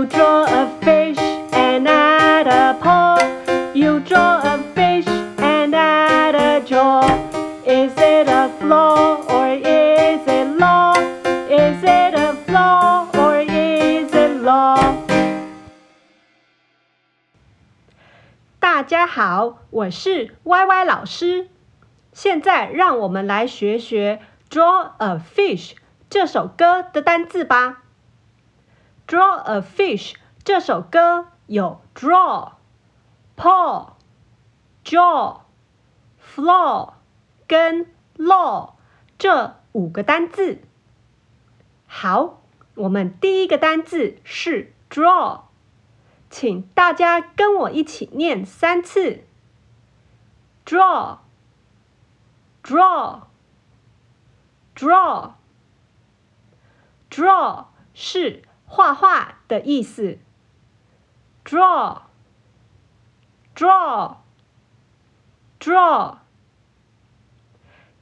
You draw a fish and add a paw. You draw a fish and add a jaw. Is it a flaw or is it law? Is it a flaw or is it law? 大家好，我是 YY 老师。现在让我们来学学《Draw a Fish》这首歌的单字吧。 Draw a fish 这首歌有 draw、paw、jaw、flaw 跟 law 这五个单字。好，我们第一个单字是 draw，请大家跟我一起念三次。draw、draw、draw、draw 是。画画的意思，draw，draw，draw。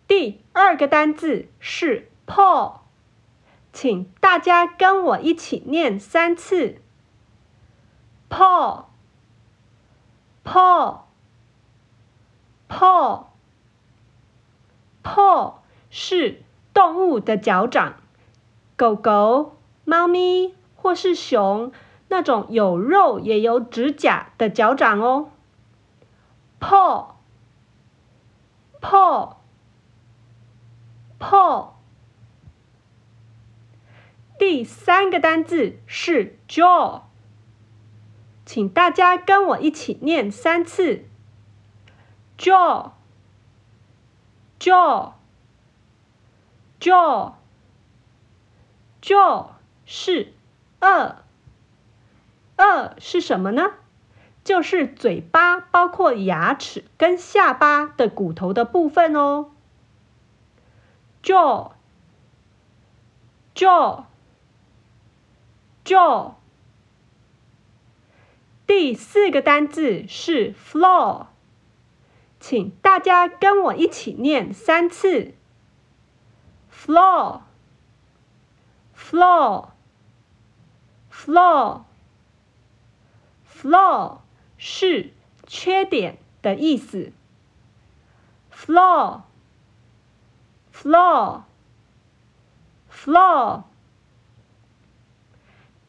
第二个单字是 paw，请大家跟我一起念三次，paw，paw，paw，paw 是动物的脚掌，狗狗、猫咪。或是熊那种有肉也有指甲的脚掌哦。paw，paw，paw。第三个单字是 jaw，请大家跟我一起念三次。jaw，jaw，jaw，jaw 是。顎，顎是什么呢？就是嘴巴包括牙齿跟下巴的骨头的部分哦。jaw，jaw，jaw。第四个单字是 flaw，请大家跟我一起念三次。flaw，flaw。Flaw，flaw 是缺点的意思。flaw，flaw，flaw。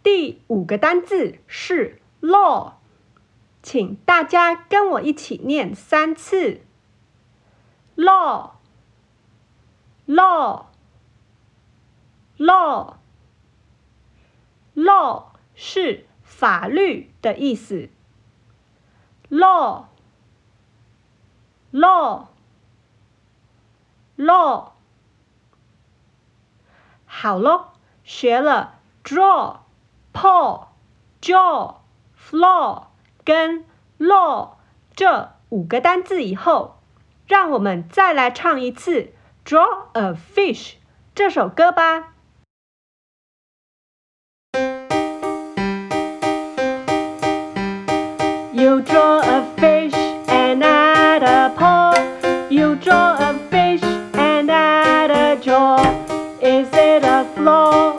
第五个单字是 law，请大家跟我一起念三次。law，law，law。是法律的意思。law，law，law。好咯，学了 draw、paw、jaw、flaw 跟 law 这五个单字以后，让我们再来唱一次《Draw a Fish》这首歌吧。You draw a fish and add a paw. You draw a fish and add a jaw. Is it a flaw?